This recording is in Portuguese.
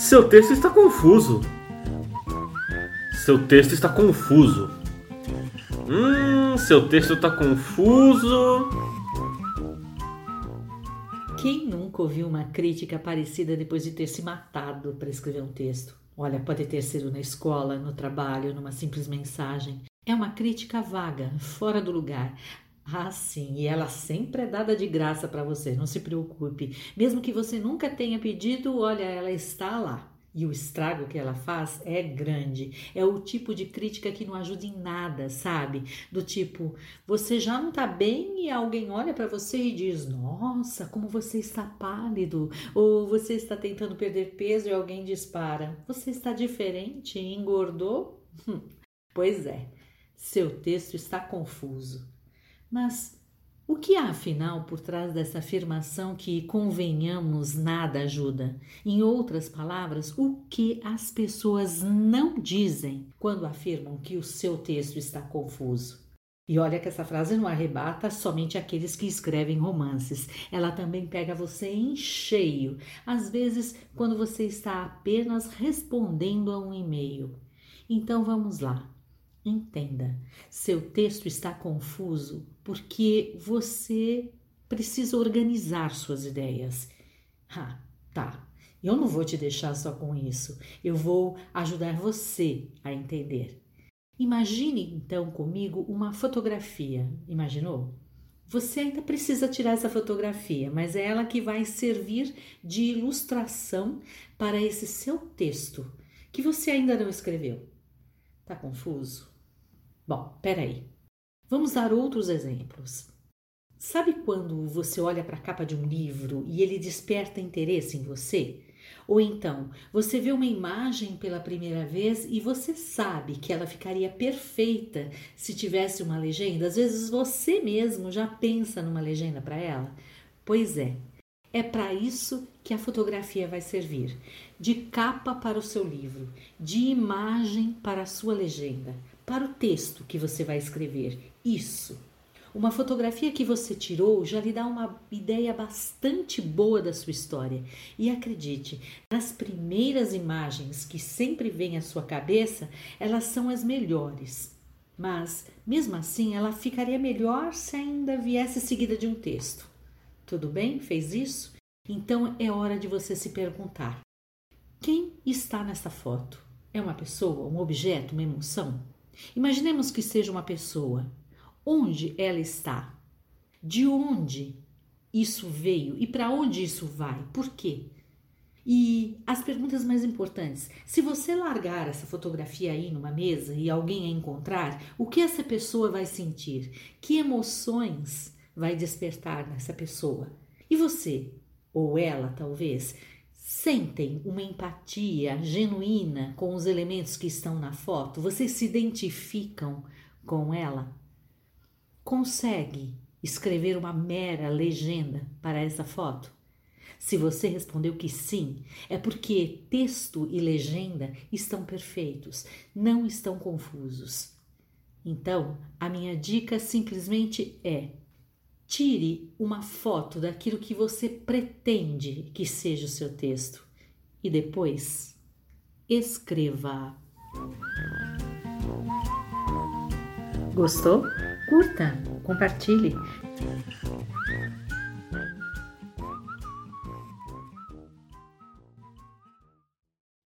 Seu texto está confuso. Seu texto está confuso. Hum, seu texto está confuso. Quem nunca ouviu uma crítica parecida depois de ter se matado para escrever um texto? Olha, pode ter sido na escola, no trabalho, numa simples mensagem. É uma crítica vaga, fora do lugar. Ah, sim, e ela sempre é dada de graça para você, não se preocupe. Mesmo que você nunca tenha pedido, olha, ela está lá. E o estrago que ela faz é grande. É o tipo de crítica que não ajuda em nada, sabe? Do tipo, você já não tá bem e alguém olha para você e diz: Nossa, como você está pálido. Ou você está tentando perder peso e alguém dispara: Você está diferente, engordou? Pois é, seu texto está confuso. Mas o que há afinal por trás dessa afirmação que, convenhamos, nada ajuda? Em outras palavras, o que as pessoas não dizem quando afirmam que o seu texto está confuso? E olha que essa frase não arrebata somente aqueles que escrevem romances. Ela também pega você em cheio, às vezes quando você está apenas respondendo a um e-mail. Então vamos lá. Entenda, seu texto está confuso porque você precisa organizar suas ideias. Ah, tá. Eu não vou te deixar só com isso. Eu vou ajudar você a entender. Imagine então comigo uma fotografia. Imaginou? Você ainda precisa tirar essa fotografia, mas é ela que vai servir de ilustração para esse seu texto que você ainda não escreveu. Tá confuso? Bom, peraí. Vamos dar outros exemplos. Sabe quando você olha para a capa de um livro e ele desperta interesse em você? Ou então, você vê uma imagem pela primeira vez e você sabe que ela ficaria perfeita se tivesse uma legenda? Às vezes você mesmo já pensa numa legenda para ela? Pois é, é para isso que a fotografia vai servir de capa para o seu livro, de imagem para a sua legenda para o texto que você vai escrever. Isso. Uma fotografia que você tirou já lhe dá uma ideia bastante boa da sua história. E acredite, nas primeiras imagens que sempre vêm à sua cabeça, elas são as melhores. Mas, mesmo assim, ela ficaria melhor se ainda viesse seguida de um texto. Tudo bem? Fez isso? Então é hora de você se perguntar: quem está nessa foto? É uma pessoa, um objeto, uma emoção? Imaginemos que seja uma pessoa. Onde ela está? De onde isso veio e para onde isso vai? Por quê? E as perguntas mais importantes: se você largar essa fotografia aí numa mesa e alguém a encontrar, o que essa pessoa vai sentir? Que emoções vai despertar nessa pessoa? E você, ou ela talvez, sentem uma empatia genuína com os elementos que estão na foto? Vocês se identificam com ela? Consegue escrever uma mera legenda para essa foto? Se você respondeu que sim, é porque texto e legenda estão perfeitos, não estão confusos. Então, a minha dica simplesmente é: Tire uma foto daquilo que você pretende que seja o seu texto e depois escreva. Gostou? Curta, compartilhe.